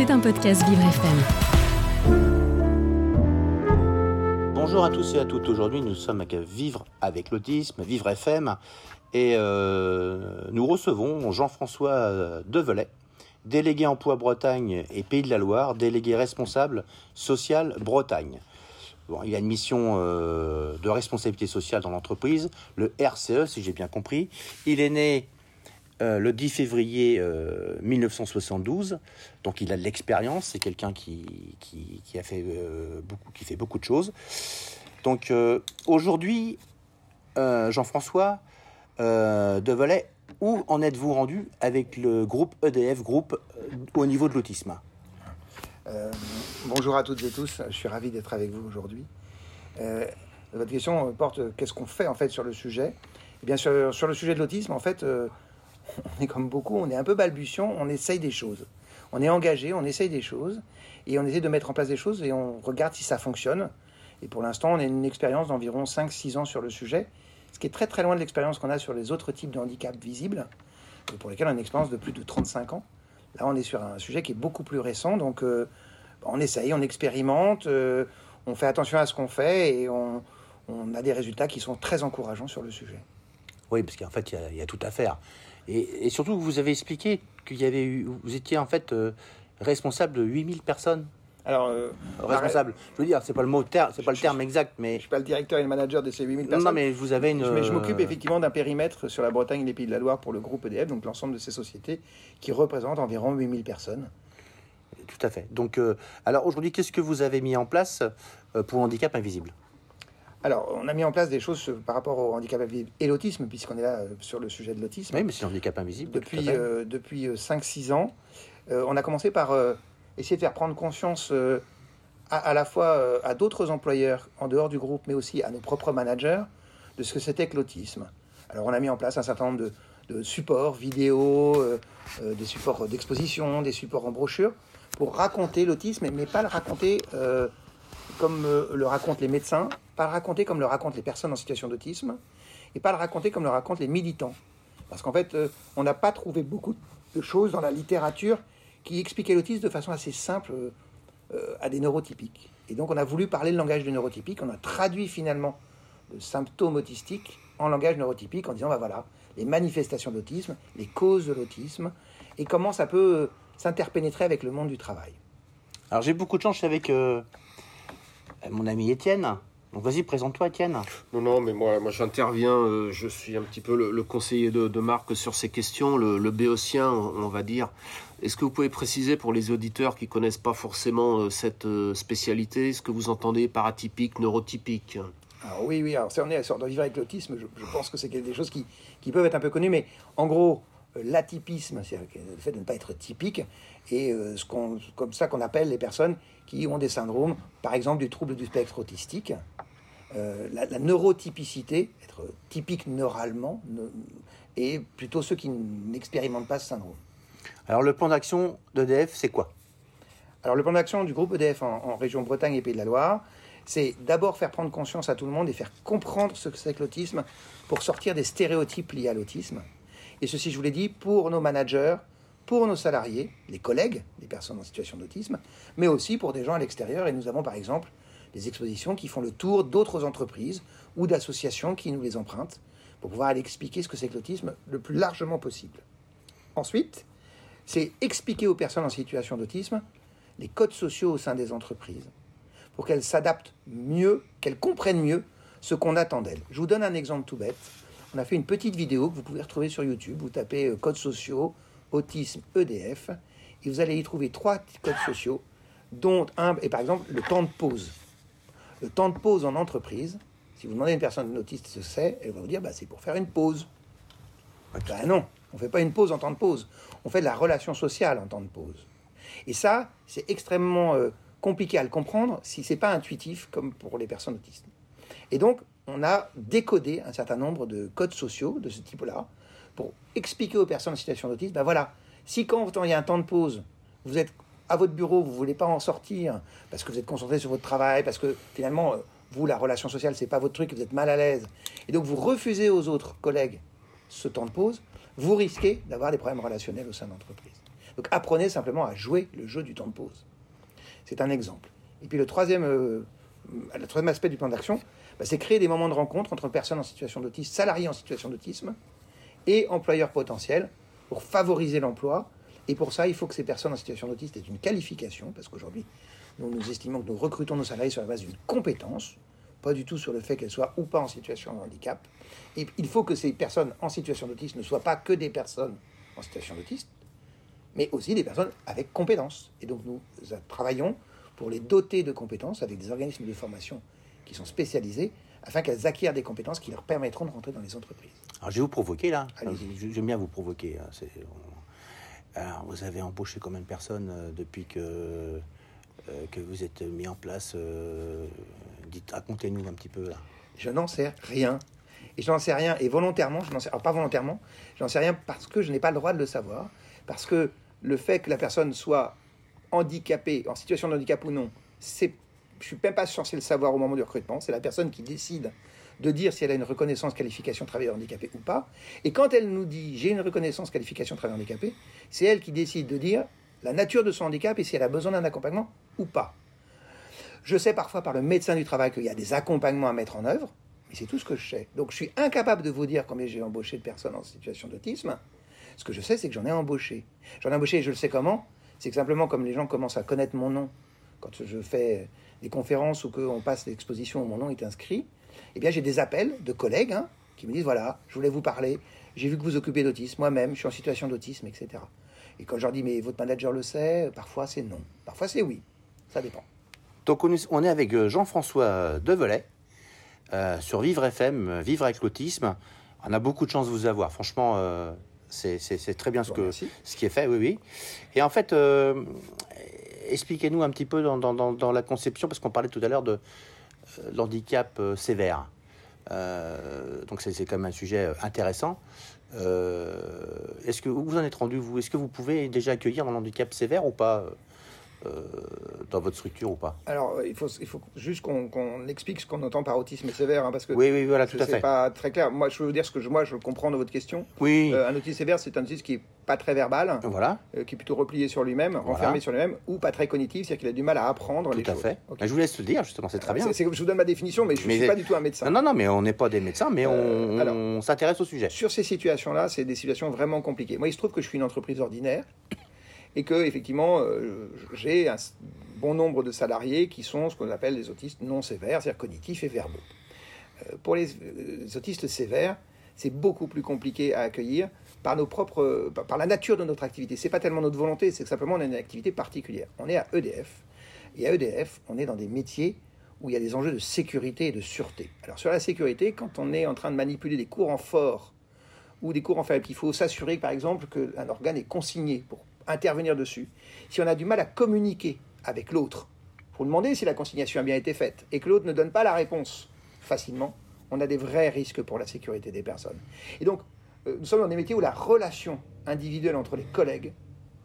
C'est un podcast Vivre FM. Bonjour à tous et à toutes. Aujourd'hui, nous sommes à Vivre avec l'autisme, Vivre FM, et euh, nous recevons Jean-François Develay, délégué emploi Bretagne et Pays de la Loire, délégué responsable social Bretagne. Il a une mission euh, de responsabilité sociale dans l'entreprise, le RCE, si j'ai bien compris. Il est né euh, le 10 février 1972, donc il a de l'expérience, c'est quelqu'un qui, qui, a fait, beaucoup, qui fait beaucoup de choses. Donc aujourd'hui, Jean-François Develay où en êtes-vous rendu avec le groupe EDF, groupe euh, au niveau de l'autisme? Euh, Bonjour à toutes et tous, je suis ravi d'être avec vous aujourd'hui. Euh, votre question porte qu'est-ce qu'on fait en fait sur le sujet? Eh bien sur, sur, le sujet de l'autisme, en fait, on est comme beaucoup, on est un peu balbutiant, on essaye des choses. On est engagé, on essaye des choses, et on essaie de mettre en place des choses, et on regarde si ça fonctionne. Et pour l'instant, on a une expérience d'environ 5-6 ans sur le sujet, ce qui est très très loin de l'expérience qu'on a sur les autres types de handicaps visibles, pour lesquels on a une expérience de plus de 35 ans. Là, on est sur un sujet qui est beaucoup plus récent, donc euh, on essaye, on expérimente, euh, on fait attention à ce qu'on fait et on, a des résultats qui sont très encourageants sur le sujet. Oui, parce qu'en fait, il y, a tout à faire. Et, surtout, vous avez expliqué qu'il y avait eu, vous étiez en fait euh, responsable de 8000 personnes alors, euh, responsable. Je veux dire, c'est pas le mot, c'est pas le terme exact, mais je suis pas le directeur et le manager de ces 8000 personnes. Non, mais vous avez une. Mais je m'occupe effectivement d'un périmètre sur la Bretagne et les Pays de la Loire pour le groupe EDF, donc l'ensemble de ces sociétés qui représentent environ 8000 personnes. Tout à fait. Donc, euh, alors aujourd'hui, qu'est-ce que vous avez mis en place euh, pour handicap invisible? Alors, on a mis en place des choses par rapport au handicap invisible et l'autisme, puisqu'on est là sur le sujet de l'autisme. Oui, mais c'est handicap invisible. Depuis, depuis 5-6 ans, on a commencé par essayer de faire prendre conscience euh, à, la fois euh, à d'autres employeurs en dehors du groupe, mais aussi à nos propres managers, de ce que c'était que l'autisme. Alors on a mis en place un certain nombre de, supports vidéo, euh, des supports d'exposition, des supports en brochure, pour raconter l'autisme, mais pas le raconter comme le racontent les médecins, pas le raconter comme le racontent les personnes en situation d'autisme, et pas le raconter comme le racontent les militants. Parce qu'en fait, on n'a pas trouvé beaucoup de choses dans la littérature qui expliquait l'autisme de façon assez simple euh, à des neurotypiques. Et donc on a voulu parler le langage du neurotypique, on a traduit finalement le symptôme autistique en langage neurotypique en disant, bah voilà, les manifestations d'autisme, les causes de l'autisme, et comment ça peut euh, s'interpénétrer avec le monde du travail. Alors j'ai beaucoup de chance avec euh, mon ami Étienne, donc vas-y, présente-toi, Étienne. Non, non, mais moi, moi j'interviens, je suis un petit peu le, conseiller de, de, Marc sur ces questions, le, le béotien, on, va dire. Est-ce que vous pouvez préciser pour les auditeurs qui connaissent pas forcément euh, cette euh, spécialité, ce que vous entendez par atypique, neurotypique? Alors oui, oui, alors c'est on est sur vivre avec l'autisme, je, pense que c'est des choses qui, qui, peuvent être un peu connues, mais en gros, euh, l'atypisme, c'est le fait de ne pas être typique, et ce qu'on, comme ça qu'on appelle les personnes qui ont des syndromes, par exemple du trouble du spectre autistique. La, la, neurotypicité, être typique neuralement, et plutôt ceux qui n'expérimentent pas ce syndrome. Alors le plan d'action d'EDF, c'est quoi? Alors le plan d'action du groupe EDF en, région Bretagne et Pays de la Loire, c'est d'abord faire prendre conscience à tout le monde et faire comprendre ce que c'est que l'autisme pour sortir des stéréotypes liés à l'autisme. Et ceci, je vous l'ai dit, pour nos managers, pour nos salariés, les collègues des personnes en situation d'autisme, mais aussi pour des gens à l'extérieur. Et nous avons par exemple des expositions qui font le tour d'autres entreprises ou d'associations qui nous les empruntent pour pouvoir aller expliquer ce que c'est que l'autisme le plus largement possible. Ensuite, c'est expliquer aux personnes en situation d'autisme les codes sociaux au sein des entreprises pour qu'elles s'adaptent mieux, qu'elles comprennent mieux ce qu'on attend d'elles. Je vous donne un exemple tout bête. On a fait une petite vidéo que vous pouvez retrouver sur YouTube. Vous tapez euh, codes sociaux, autisme, EDF, et vous allez y trouver trois codes sociaux, dont un est par exemple le temps de pause. Le temps de pause en entreprise, si vous demandez à une personne autiste ce que c'est, elle va vous dire bah, c'est pour faire une pause. Ben non, on ne fait pas une pause en temps de pause. On fait de la relation sociale en temps de pause. Et ça, c'est extrêmement euh, compliqué à le comprendre si ce n'est pas intuitif comme pour les personnes autistes. Et donc, on a décodé un certain nombre de codes sociaux de ce type-là pour expliquer aux personnes en situation d'autisme, ben voilà, si quand il y a un temps de pause, vous êtes à votre bureau, vous ne voulez pas en sortir parce que vous êtes concentré sur votre travail, parce que finalement, euh, vous, la relation sociale, c'est pas votre truc, vous êtes mal à l'aise, et donc vous refusez aux autres collègues ce temps de pause, vous risquez d'avoir des problèmes relationnels au sein de l'entreprise. Donc apprenez simplement à jouer le jeu du temps de pause. C'est un exemple. Et puis le troisième, euh, le troisième aspect du plan d'action, bah, c'est créer des moments de rencontre entre personnes en situation d'autisme, salariés en situation d'autisme et employeurs potentiels pour favoriser l'emploi. Et pour ça, il faut que ces personnes en situation d'autisme aient une qualification, parce qu'aujourd'hui, nous, nous estimons que nous recrutons nos salariés sur la base d'une compétence, pas du tout sur le fait qu'elles soient ou pas en situation de handicap. Et il faut que ces personnes en situation d'autisme ne soient pas que des personnes en situation d'autisme, mais aussi des personnes avec compétences. Et donc nous travaillons pour les doter de compétences avec des organismes de formation qui sont spécialisés afin qu'elles acquièrent des compétences qui leur permettront de rentrer dans les entreprises. Alors je vais vous provoquer là. J'aime bien vous provoquer. Alors, vous avez embauché combien de personnes euh, depuis que, euh, que vous êtes mis en place euh, Dites, racontez-nous un petit peu. Je n'en sais rien. Et je n'en sais rien. Et volontairement, je n'en sais alors pas volontairement, je n'en sais rien parce que je n'ai pas le droit de le savoir. Parce que le fait que la personne soit handicapée, en situation de handicap ou non, c'est, je suis même pas censé le savoir au moment du recrutement. C'est la personne qui décide de dire si elle a une reconnaissance qualification travailleur handicapé ou pas. Et quand elle nous dit j'ai une reconnaissance qualification travailleur handicapé, c'est elle qui décide de dire la nature de son handicap et si elle a besoin d'un accompagnement ou pas. Je sais parfois par le médecin du travail qu'il y a des accompagnements à mettre en œuvre, mais c'est tout ce que je sais. Donc je suis incapable de vous dire combien j'ai embauché de personnes en situation d'autisme. Ce que je sais, c'est que j'en ai embauché. J'en ai embauché et je le sais comment. C'est que simplement comme les gens commencent à connaître mon nom, quand je fais des conférences ou qu'on passe l'exposition où mon nom est inscrit, eh bien j'ai des appels de collègues hein, qui me disent voilà, je voulais vous parler, j'ai vu que vous occupez d'autisme, moi-même, je suis en situation d'autisme, etc. Et quand je leur dis mais votre manager le sait, parfois c'est non, parfois c'est oui, ça dépend. Donc on est, avec euh, Jean-François Develay euh, sur Vivre FM, euh, Vivre avec l'autisme. On a beaucoup de chance de vous avoir. Franchement, euh, c'est très bien ce, que, ce qui est fait, oui, oui. Et en fait, euh, expliquez-nous un petit peu dans, dans- dans- dans la conception, parce qu'on parlait tout à l'heure de euh, l'handicap euh, sévère. Euh, donc c'est quand même un sujet euh, intéressant. Euh, Est-ce que vous en êtes rendu vous? Est-ce que vous pouvez déjà accueillir un handicap sévère ou pas? Euh, dans votre structure ou pas Alors, il faut, il faut juste qu'on explique ce qu'on entend par autisme sévère, hein, parce que Oui, oui, voilà, tout à fait. pas très clair. Moi, je veux vous dire ce que je, moi, je comprends de votre question. Oui, Euh, un autisme sévère, c'est un autisme qui est pas très verbal, voilà, euh, qui est plutôt replié sur lui-même, renfermé sur lui-même, ou pas très cognitif, c'est-à-dire qu'il a du mal à apprendre les tout à choses. fait. Ok. Ben, je vous laisse le dire, justement, c'est très bien. C'est- c'est- je vous donne ma définition, mais je ne suis pas du tout un médecin. Non, non, non, mais on n'est pas des médecins, mais on s'intéresse au sujet. Sur ces situations-là, c'est des situations vraiment compliquées. Moi, il se trouve que je suis une entreprise ordinaire et que, effectivement, euh, j'ai un bon nombre de salariés qui sont ce qu'on appelle des autistes non sévères, c'est-à-dire cognitifs et verbaux. Euh, pour les, euh, les autistes sévères, c'est beaucoup plus compliqué à accueillir par nos propres, par, la nature de notre activité. C'est pas tellement notre volonté, c'est simplement une activité particulière. On est à EDF et à EDF, on est dans des métiers où il y a des enjeux de sécurité et de sûreté. Alors sur la sécurité, quand on est en train de manipuler des courants forts ou des courants faibles, il faut s'assurer par exemple qu'un organe est consigné pour intervenir dessus. Si on a du mal à communiquer avec l'autre pour demander si la consignation a bien été faite et que l'autre ne donne pas la réponse facilement, on a des vrais risques pour la sécurité des personnes. Et donc, euh, nous sommes dans des métiers où la relation individuelle entre les collègues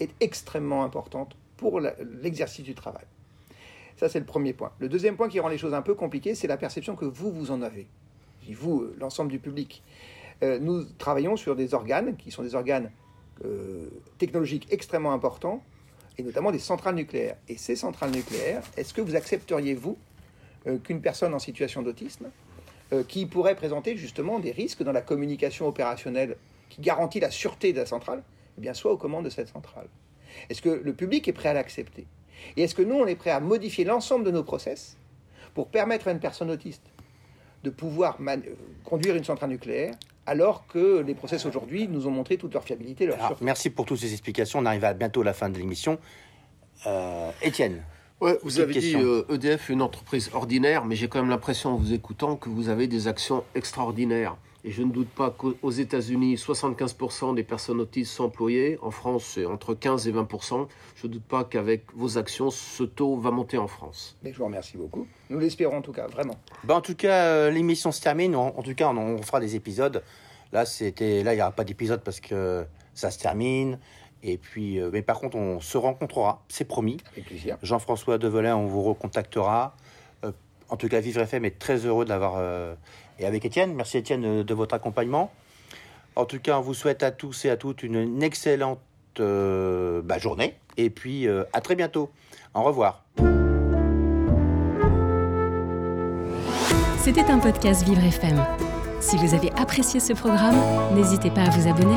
est extrêmement importante pour l'exercice du travail. Ça, c'est le premier point. Le deuxième point qui rend les choses un peu compliquées, c'est la perception que vous, vous en avez. Vous, euh, l'ensemble du public. Euh, nous travaillons sur des organes qui sont des organes euh, technologiques extrêmement importants, et notamment des centrales nucléaires. Et ces centrales nucléaires, est-ce que vous accepteriez, vous, euh, qu'une personne en situation d'autisme, euh, qui pourrait présenter justement des risques dans la communication opérationnelle qui garantit la sûreté de la centrale, eh bien, soit aux commandes de cette centrale? Est-ce que le public est prêt à l'accepter? Et est-ce que nous, on est prêt à modifier l'ensemble de nos process pour permettre à une personne autiste de pouvoir conduire une centrale nucléaire alors que les process aujourd'hui nous ont montré toute leur fiabilité, leur Alors, merci pour toutes ces explications. On arrive à bientôt à la fin de l'émission. Euh, Étienne, Ouais, vous avez question. dit euh, EDF une entreprise ordinaire, mais j'ai quand même l'impression en vous écoutant que vous avez des actions extraordinaires. Et je ne doute pas qu'aux États-Unis, 75% des personnes autistes sont employées. En France, c'est entre 15 et 20%. Je ne doute pas qu'avec vos actions, ce taux va monter en France. Mais je vous remercie beaucoup. Nous l'espérons en tout cas, vraiment. Ben, en tout cas, euh, l'émission se termine. En, en tout cas, on, on fera des épisodes. Là, c'était, là, il n'y aura pas d'épisode parce que ça se termine. Et puis, euh, mais par contre, on se rencontrera, c'est promis. Avec plaisir. Jean-François Develin, on vous recontactera en tout cas, Vivre FM est très heureux de l'avoir. Euh, et avec Étienne, merci Étienne euh, de votre accompagnement. En tout cas, on vous souhaite à tous et à toutes une excellente euh, bah, journée. Et puis, à très bientôt. Au revoir. C'était un podcast Vivre FM. Si vous avez apprécié ce programme, n'hésitez pas à vous abonner.